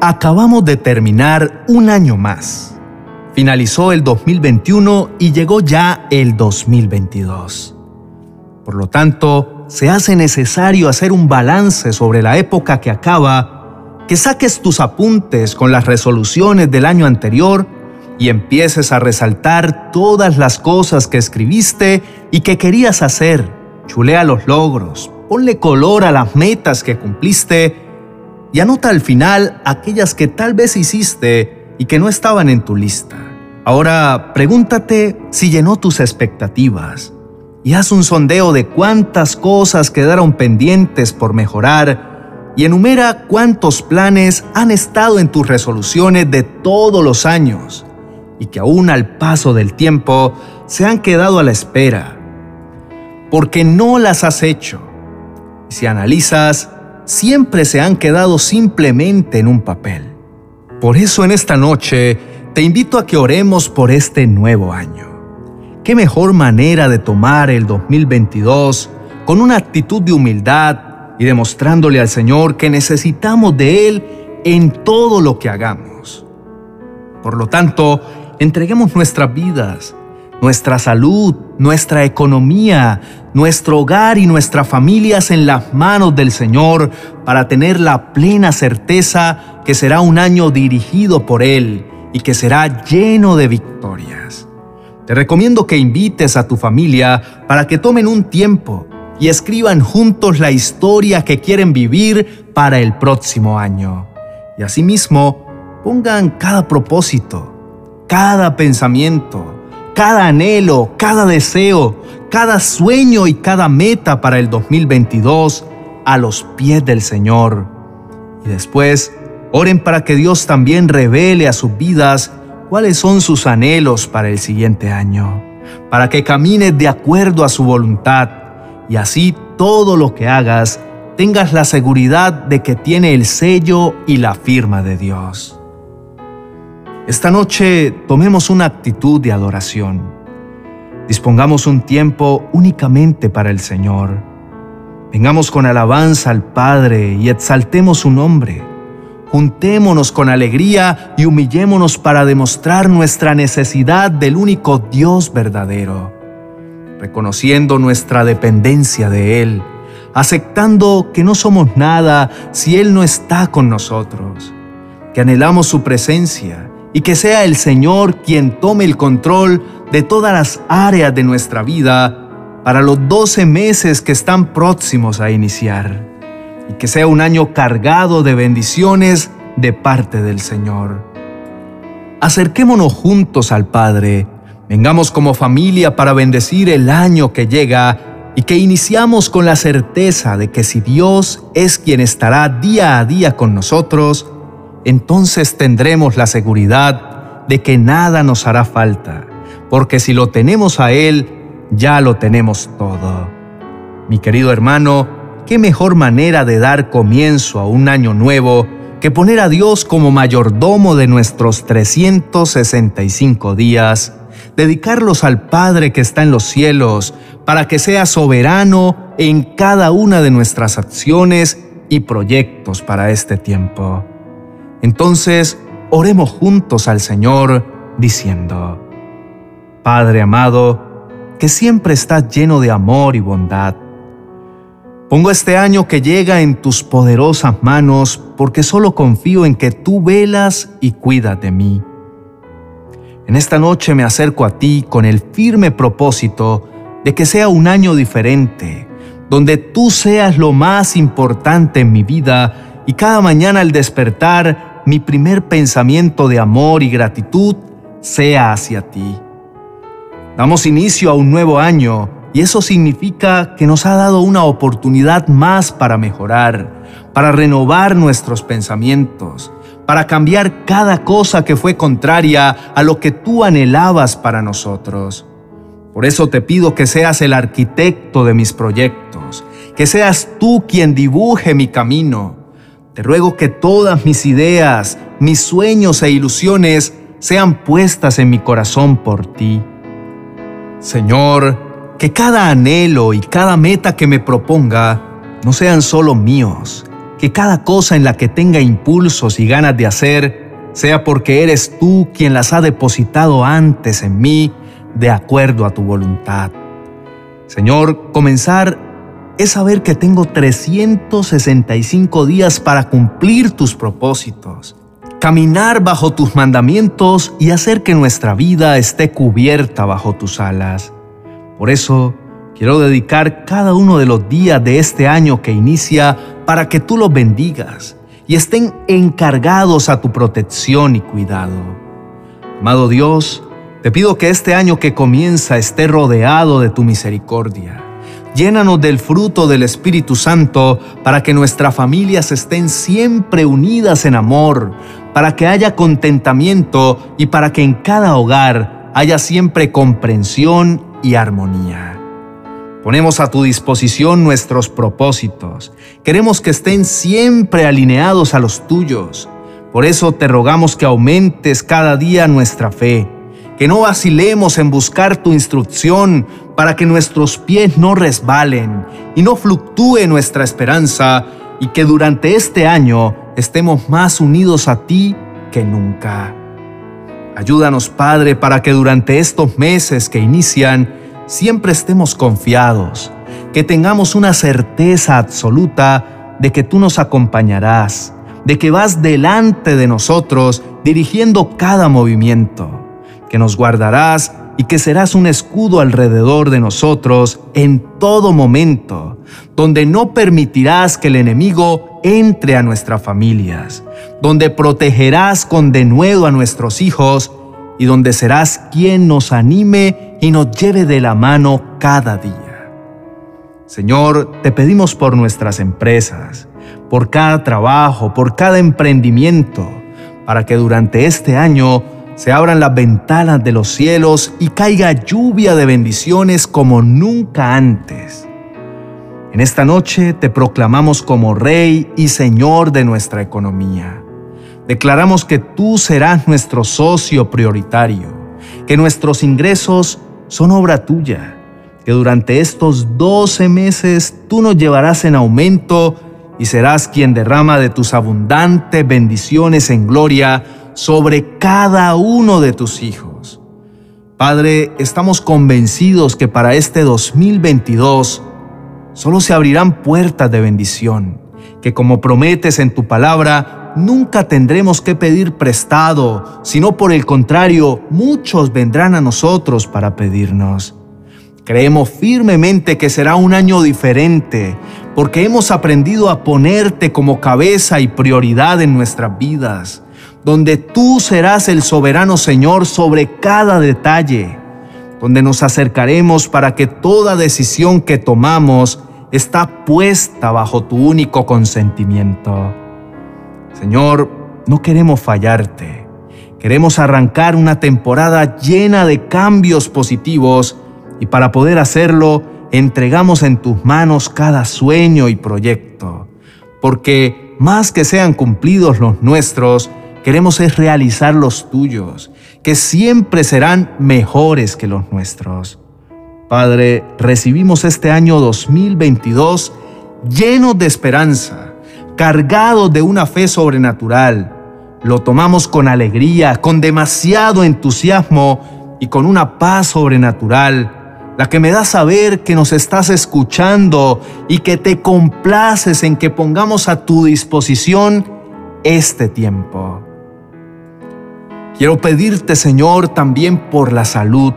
acabamos de terminar un año más. Finalizó el 2021 y llegó ya el 2022. Por lo tanto, se hace necesario hacer un balance sobre la época que acaba, que saques tus apuntes con las resoluciones del año anterior y empieces a resaltar todas las cosas que escribiste y que querías hacer. Chulea los logros, ponle color a las metas que cumpliste y anota al final aquellas que tal vez hiciste y que no estaban en tu lista. Ahora pregúntate si llenó tus expectativas y haz un sondeo de cuántas cosas quedaron pendientes por mejorar y enumera cuántos planes han estado en tus resoluciones de todos los años y que aún al paso del tiempo se han quedado a la espera, porque no las has hecho. Si analizas, siempre se han quedado simplemente en un papel. Por eso en esta noche te invito a que oremos por este nuevo año. ¿Qué mejor manera de tomar el 2022 con una actitud de humildad y demostrándole al Señor que necesitamos de Él en todo lo que hagamos? Por lo tanto, entreguemos nuestras vidas, nuestra salud, nuestra economía, nuestro hogar y nuestras familias en las manos del Señor para tener la plena certeza que será un año dirigido por Él y que será lleno de victorias. Te recomiendo que invites a tu familia para que tomen un tiempo y escriban juntos la historia que quieren vivir para el próximo año. Y asimismo, pongan cada propósito, cada pensamiento, cada anhelo, cada deseo, cada sueño y cada meta para el 2022 a los pies del Señor. Y después, oren para que Dios también revele a sus vidas cuáles son sus anhelos para el siguiente año, para que camines de acuerdo a su voluntad y así todo lo que hagas tengas la seguridad de que tiene el sello y la firma de Dios. Esta noche tomemos una actitud de adoración. Dispongamos un tiempo únicamente para el Señor. Vengamos con alabanza al Padre y exaltemos su nombre. Juntémonos con alegría y humillémonos para demostrar nuestra necesidad del único Dios verdadero, reconociendo nuestra dependencia de Él, aceptando que no somos nada si Él no está con nosotros, que anhelamos su presencia y que sea el Señor quien tome el control de todas las áreas de nuestra vida para los 12 meses que están próximos a iniciar y que sea un año cargado de bendiciones de parte del Señor. Acerquémonos juntos al Padre, vengamos como familia para bendecir el año que llega y que iniciamos con la certeza de que si Dios es quien estará día a día con nosotros, entonces tendremos la seguridad de que nada nos hará falta, porque si lo tenemos a Él, ya lo tenemos todo. Mi querido hermano, qué mejor manera de dar comienzo a un año nuevo que poner a Dios como mayordomo de nuestros 365 días, dedicarlos al Padre que está en los cielos, para que sea soberano en cada una de nuestras acciones y proyectos para este tiempo. Entonces, oremos juntos al Señor diciendo, Padre amado, que siempre estás lleno de amor y bondad, pongo este año que llega en tus poderosas manos porque solo confío en que tú velas y cuidas de mí. En esta noche me acerco a ti con el firme propósito de que sea un año diferente, donde tú seas lo más importante en mi vida y cada mañana al despertar mi primer pensamiento de amor y gratitud sea hacia ti. Damos inicio a un nuevo año y eso significa que nos ha dado una oportunidad más para mejorar, para renovar nuestros pensamientos, para cambiar cada cosa que fue contraria a lo que tú anhelabas para nosotros. Por eso te pido que seas el arquitecto de mis proyectos, que seas tú quien dibuje mi camino, te ruego que todas mis ideas, mis sueños e ilusiones sean puestas en mi corazón por ti. Señor, que cada anhelo y cada meta que me proponga no sean solo míos, que cada cosa en la que tenga impulsos y ganas de hacer, sea porque eres tú quien las ha depositado antes en mí, de acuerdo a tu voluntad. Señor, comenzar es saber que tengo 365 días para cumplir tus propósitos, caminar bajo tus mandamientos y hacer que nuestra vida esté cubierta bajo tus alas. Por eso, quiero dedicar cada uno de los días de este año que inicia para que tú los bendigas y estén encargados a tu protección y cuidado. Amado Dios, te pido que este año que comienza esté rodeado de tu misericordia Llénanos del fruto del Espíritu Santo para que nuestras familias estén siempre unidas en amor, para que haya contentamiento y para que en cada hogar haya siempre comprensión y armonía. Ponemos a tu disposición nuestros propósitos. Queremos que estén siempre alineados a los tuyos. Por eso te rogamos que aumentes cada día nuestra fe que no vacilemos en buscar tu instrucción para que nuestros pies no resbalen y no fluctúe nuestra esperanza y que durante este año estemos más unidos a ti que nunca. Ayúdanos, Padre, para que durante estos meses que inician siempre estemos confiados, que tengamos una certeza absoluta de que tú nos acompañarás, de que vas delante de nosotros dirigiendo cada movimiento que nos guardarás y que serás un escudo alrededor de nosotros en todo momento, donde no permitirás que el enemigo entre a nuestras familias, donde protegerás con denuedo a nuestros hijos y donde serás quien nos anime y nos lleve de la mano cada día. Señor, te pedimos por nuestras empresas, por cada trabajo, por cada emprendimiento, para que durante este año se abran las ventanas de los cielos y caiga lluvia de bendiciones como nunca antes. En esta noche te proclamamos como Rey y Señor de nuestra economía. Declaramos que tú serás nuestro socio prioritario, que nuestros ingresos son obra tuya, que durante estos 12 meses tú nos llevarás en aumento y serás quien derrama de tus abundantes bendiciones en gloria sobre cada uno de tus hijos. Padre, estamos convencidos que para este 2022 solo se abrirán puertas de bendición, que como prometes en tu palabra, nunca tendremos que pedir prestado, sino por el contrario, muchos vendrán a nosotros para pedirnos. Creemos firmemente que será un año diferente, porque hemos aprendido a ponerte como cabeza y prioridad en nuestras vidas donde tú serás el soberano Señor sobre cada detalle, donde nos acercaremos para que toda decisión que tomamos está puesta bajo tu único consentimiento. Señor, no queremos fallarte. Queremos arrancar una temporada llena de cambios positivos y para poder hacerlo entregamos en tus manos cada sueño y proyecto, porque más que sean cumplidos los nuestros, queremos es realizar los tuyos, que siempre serán mejores que los nuestros. Padre, recibimos este año 2022 llenos de esperanza, cargados de una fe sobrenatural. Lo tomamos con alegría, con demasiado entusiasmo y con una paz sobrenatural, la que me da saber que nos estás escuchando y que te complaces en que pongamos a tu disposición este tiempo. Quiero pedirte, Señor, también por la salud.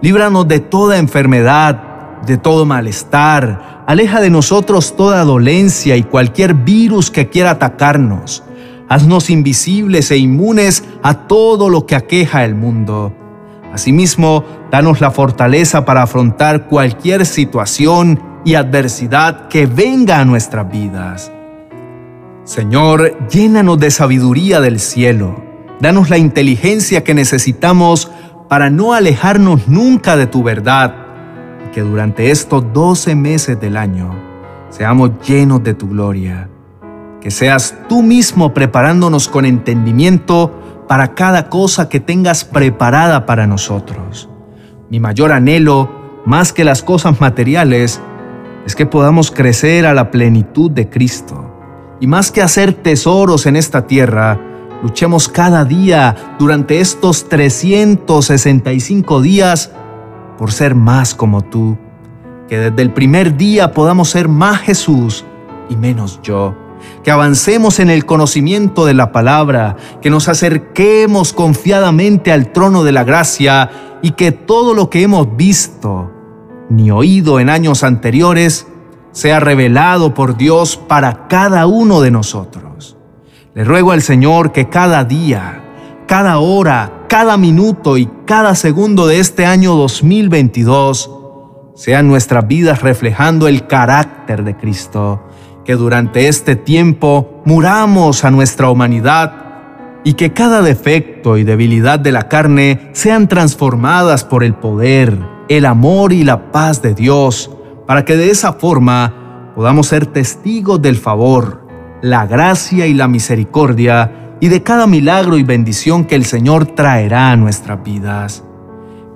Líbranos de toda enfermedad, de todo malestar. Aleja de nosotros toda dolencia y cualquier virus que quiera atacarnos. Haznos invisibles e inmunes a todo lo que aqueja el mundo. Asimismo, danos la fortaleza para afrontar cualquier situación y adversidad que venga a nuestras vidas. Señor, llénanos de sabiduría del cielo Danos la inteligencia que necesitamos para no alejarnos nunca de tu verdad y que durante estos 12 meses del año seamos llenos de tu gloria. Que seas tú mismo preparándonos con entendimiento para cada cosa que tengas preparada para nosotros. Mi mayor anhelo, más que las cosas materiales, es que podamos crecer a la plenitud de Cristo y más que hacer tesoros en esta tierra, luchemos cada día durante estos 365 días por ser más como tú. Que desde el primer día podamos ser más Jesús y menos yo. Que avancemos en el conocimiento de la palabra, que nos acerquemos confiadamente al trono de la gracia y que todo lo que hemos visto ni oído en años anteriores sea revelado por Dios para cada uno de nosotros. Le ruego al Señor que cada día, cada hora, cada minuto y cada segundo de este año 2022 sean nuestras vidas reflejando el carácter de Cristo, que durante este tiempo muramos a nuestra humanidad y que cada defecto y debilidad de la carne sean transformadas por el poder, el amor y la paz de Dios, para que de esa forma podamos ser testigos del favor, la gracia y la misericordia y de cada milagro y bendición que el Señor traerá a nuestras vidas.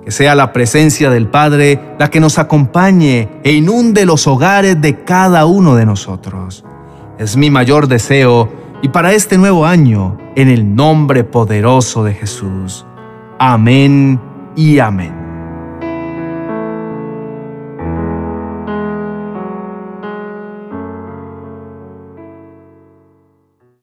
Que sea la presencia del Padre la que nos acompañe e inunde los hogares de cada uno de nosotros. Es mi mayor deseo y para este nuevo año, en el nombre poderoso de Jesús. Amén y amén.